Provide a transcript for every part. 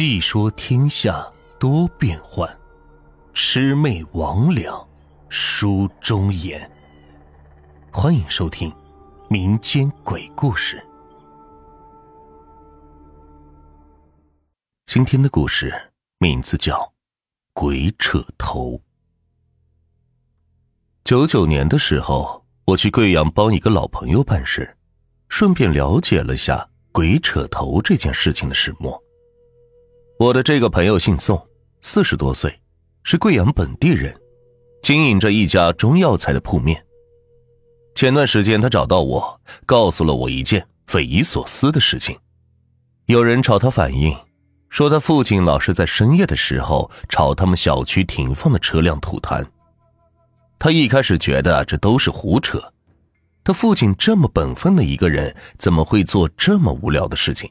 细说天下多变幻，魑魅魍魉书中言。欢迎收听民间鬼故事。今天的故事名字叫《鬼扯头》。九九年的时候，我去贵阳帮一个老朋友办事，顺便了解了下鬼扯头这件事情的始末。我的这个朋友姓宋，四十多岁，是贵阳本地人，经营着一家中药材的铺面。前段时间他找到我，告诉了我一件匪夷所思的事情：有人朝他反映，说他父亲老是在深夜的时候朝他们小区停放的车辆吐痰。他一开始觉得这都是胡扯，他父亲这么本分的一个人，怎么会做这么无聊的事情？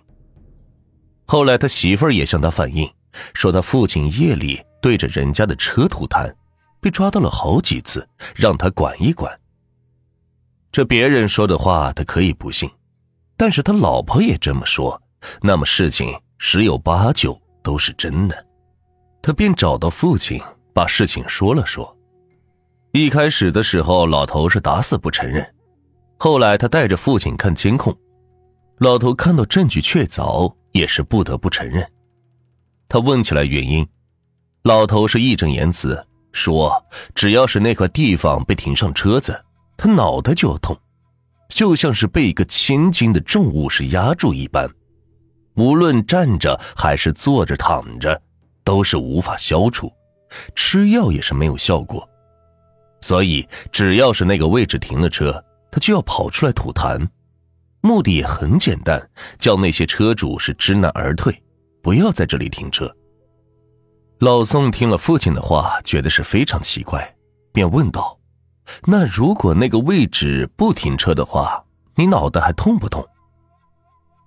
后来，他媳妇儿也向他反映，说他父亲夜里对着人家的车吐痰，被抓到了好几次，让他管一管。这别人说的话他可以不信，但是他老婆也这么说，那么事情十有八九都是真的。他便找到父亲，把事情说了说。一开始的时候，老头是打死不承认，后来他带着父亲看监控，老头看到证据确凿。也是不得不承认，他问起来原因，老头是义正言辞说：“只要是那块地方被停上车子，他脑袋就要痛，就像是被一个千斤的重物是压住一般，无论站着还是坐着躺着，都是无法消除，吃药也是没有效果，所以只要是那个位置停了车，他就要跑出来吐痰。”目的也很简单，叫那些车主是知难而退，不要在这里停车。老宋听了父亲的话，觉得是非常奇怪，便问道：“那如果那个位置不停车的话，你脑袋还痛不痛？”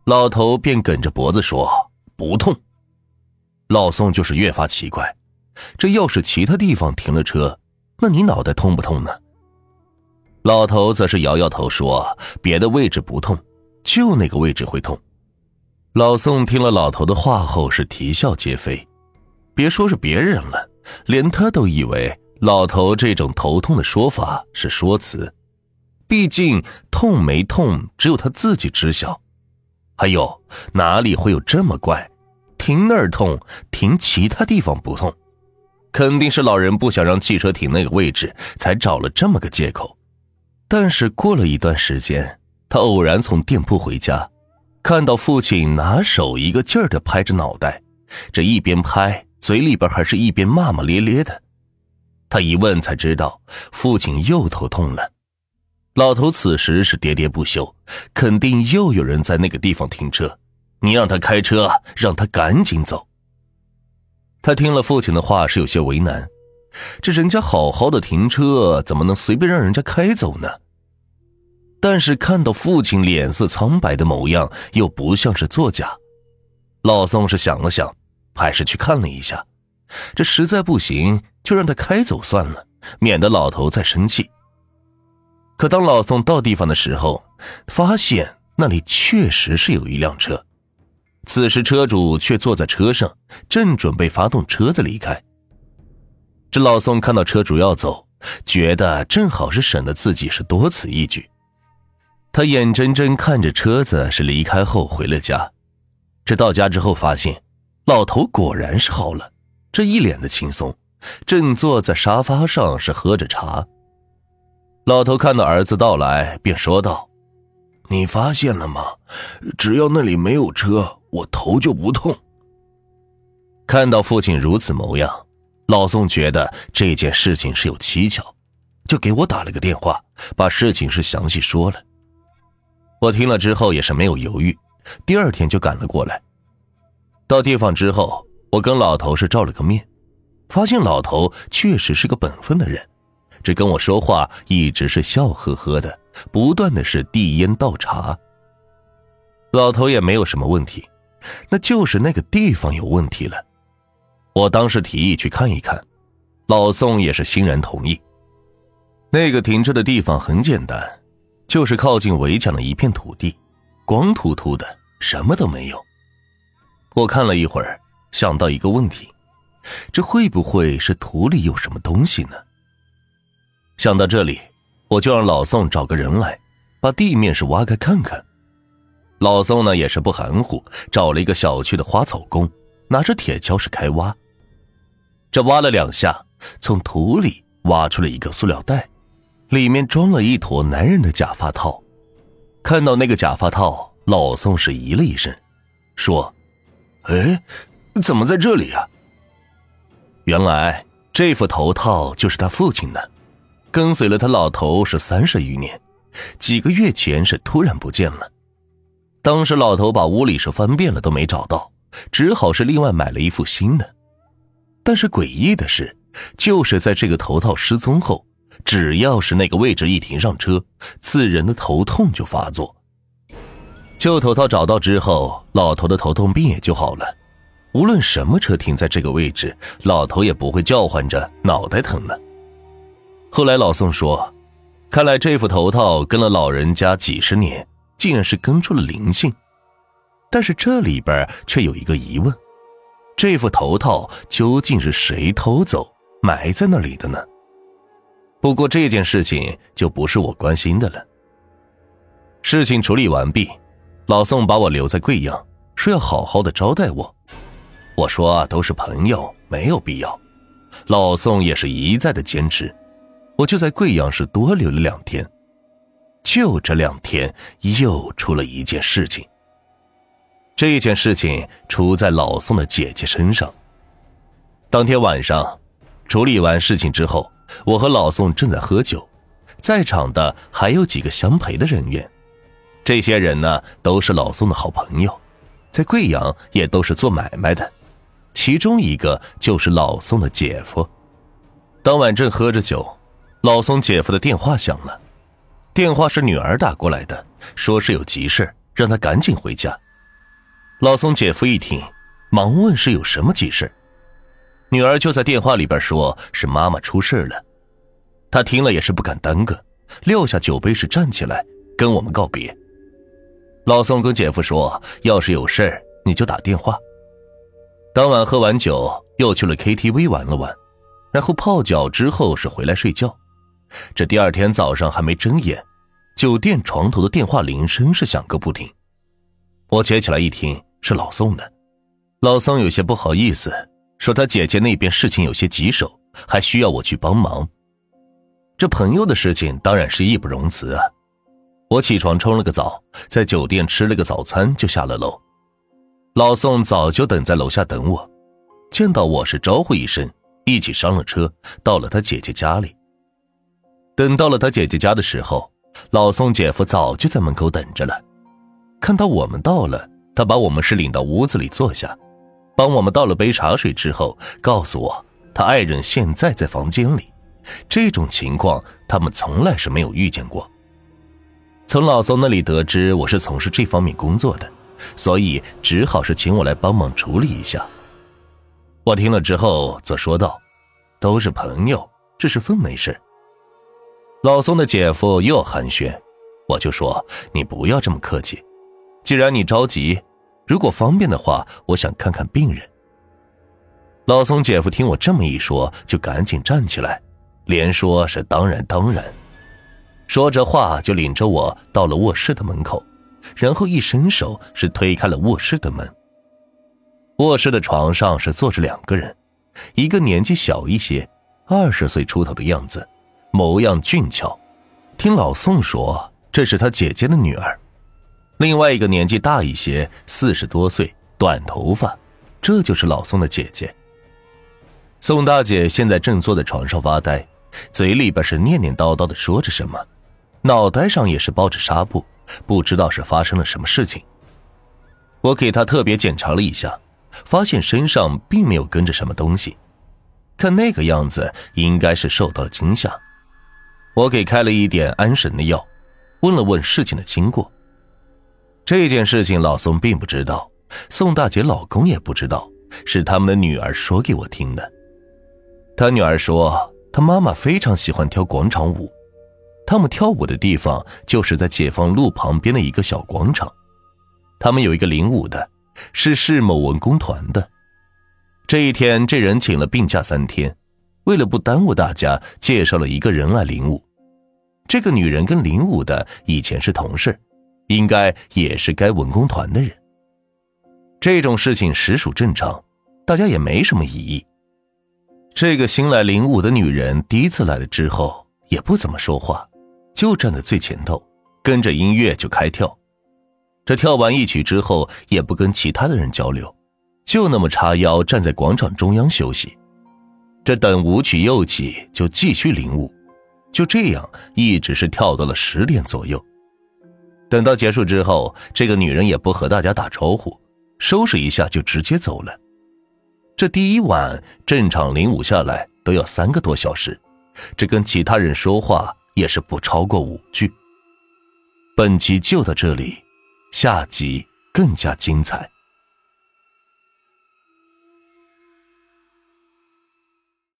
老头便梗着脖子说：“不痛。”老宋就是越发奇怪，这要是其他地方停了车，那你脑袋痛不痛呢？老头则是摇摇头说：“别的位置不痛。”就那个位置会痛。老宋听了老头的话后是啼笑皆非，别说是别人了，连他都以为老头这种头痛的说法是说辞。毕竟痛没痛，只有他自己知晓。还有哪里会有这么怪？停那儿痛，停其他地方不痛，肯定是老人不想让汽车停那个位置，才找了这么个借口。但是过了一段时间。他偶然从店铺回家，看到父亲拿手一个劲儿的拍着脑袋，这一边拍，嘴里边还是一边骂骂咧咧的。他一问才知道，父亲又头痛了。老头此时是喋喋不休，肯定又有人在那个地方停车。你让他开车，让他赶紧走。他听了父亲的话，是有些为难。这人家好好的停车，怎么能随便让人家开走呢？但是看到父亲脸色苍白的模样，又不像是作假。老宋是想了想，还是去看了一下。这实在不行，就让他开走算了，免得老头再生气。可当老宋到地方的时候，发现那里确实是有一辆车，此时车主却坐在车上，正准备发动车子离开。这老宋看到车主要走，觉得正好是省得自己是多此一举。他眼睁睁看着车子是离开后回了家，这到家之后发现，老头果然是好了，这一脸的轻松，正坐在沙发上是喝着茶。老头看到儿子到来，便说道：“你发现了吗？只要那里没有车，我头就不痛。”看到父亲如此模样，老宋觉得这件事情是有蹊跷，就给我打了个电话，把事情是详细说了。我听了之后也是没有犹豫，第二天就赶了过来。到地方之后，我跟老头是照了个面，发现老头确实是个本分的人，这跟我说话一直是笑呵呵的，不断的是递烟倒茶。老头也没有什么问题，那就是那个地方有问题了。我当时提议去看一看，老宋也是欣然同意。那个停车的地方很简单。就是靠近围墙的一片土地，光秃秃的，什么都没有。我看了一会儿，想到一个问题：这会不会是土里有什么东西呢？想到这里，我就让老宋找个人来，把地面是挖开看看。老宋呢也是不含糊，找了一个小区的花草工，拿着铁锹是开挖。这挖了两下，从土里挖出了一个塑料袋，里面装了一坨男人的假发套。看到那个假发套，老宋是咦了一声，说：“哎，怎么在这里啊？”原来这副头套就是他父亲的，跟随了他老头是三十余年，几个月前是突然不见了。当时老头把屋里是翻遍了都没找到，只好是另外买了一副新的。但是诡异的是，就是在这个头套失踪后，只要是那个位置一停上车，自人的头痛就发作。旧头套找到之后，老头的头痛病也就好了。无论什么车停在这个位置，老头也不会叫唤着脑袋疼了。后来老宋说，看来这副头套跟了老人家几十年。竟然是跟出了灵性，但是这里边却有一个疑问：这副头套究竟是谁偷走埋在那里的呢？不过这件事情就不是我关心的了。事情处理完毕，老宋把我留在贵阳，说要好好的招待我。我说都是朋友，没有必要。老宋也是一再的坚持，我就在贵阳市多留了两天。就这两天，又出了一件事情。这件事情出在老宋的姐姐身上。当天晚上，处理完事情之后，我和老宋正在喝酒，在场的还有几个相陪的人员。这些人呢，都是老宋的好朋友，在贵阳也都是做买卖的。其中一个就是老宋的姐夫。当晚正喝着酒，老宋姐夫的电话响了。电话是女儿打过来的，说是有急事，让他赶紧回家。老宋姐夫一听，忙问是有什么急事。女儿就在电话里边说，是妈妈出事了。他听了也是不敢耽搁，撂下酒杯是站起来跟我们告别。老宋跟姐夫说，要是有事你就打电话。当晚喝完酒，又去了 KTV 玩了玩，然后泡脚之后是回来睡觉。这第二天早上还没睁眼，酒店床头的电话铃声是响个不停。我接起来一听，是老宋的。老宋有些不好意思，说他姐姐那边事情有些棘手，还需要我去帮忙。这朋友的事情当然是义不容辞啊。我起床冲了个澡，在酒店吃了个早餐，就下了楼。老宋早就等在楼下等我，见到我是招呼一声，一起上了车，到了他姐姐家里。等到了他姐姐家的时候，老宋姐夫早就在门口等着了。看到我们到了，他把我们是领到屋子里坐下，帮我们倒了杯茶水之后，告诉我他爱人现在在房间里。这种情况他们从来是没有遇见过。从老宋那里得知我是从事这方面工作的，所以只好是请我来帮忙处理一下。我听了之后则说道：“都是朋友，这是分内事。”老宋的姐夫又寒暄，我就说你不要这么客气。既然你着急，如果方便的话，我想看看病人。老宋姐夫听我这么一说，就赶紧站起来，连说是当然当然。说着话就领着我到了卧室的门口，然后一伸手是推开了卧室的门。卧室的床上是坐着两个人，一个年纪小一些，二十岁出头的样子。模样俊俏，听老宋说这是他姐姐的女儿。另外一个年纪大一些，四十多岁，短头发，这就是老宋的姐姐。宋大姐现在正坐在床上发呆，嘴里边是念念叨叨的说着什么，脑袋上也是包着纱布，不知道是发生了什么事情。我给她特别检查了一下，发现身上并没有跟着什么东西，看那个样子应该是受到了惊吓。我给开了一点安神的药，问了问事情的经过。这件事情老宋并不知道，宋大姐老公也不知道，是他们的女儿说给我听的。他女儿说，他妈妈非常喜欢跳广场舞，他们跳舞的地方就是在解放路旁边的一个小广场。他们有一个领舞的，是市某文工团的，这一天，这人请了病假三天，为了不耽误大家，介绍了一个人来领舞。这个女人跟领舞的以前是同事，应该也是该文工团的人。这种事情实属正常，大家也没什么异议。这个新来领舞的女人第一次来了之后，也不怎么说话，就站在最前头，跟着音乐就开跳。这跳完一曲之后，也不跟其他的人交流，就那么叉腰站在广场中央休息。这等舞曲又起，就继续领舞，就这样一直是跳到了十点左右。等到结束之后，这个女人也不和大家打招呼，收拾一下就直接走了。这第一晚正常领舞下来都要三个多小时，这跟其他人说话也是不超过五句。本集就到这里。下集更加精彩。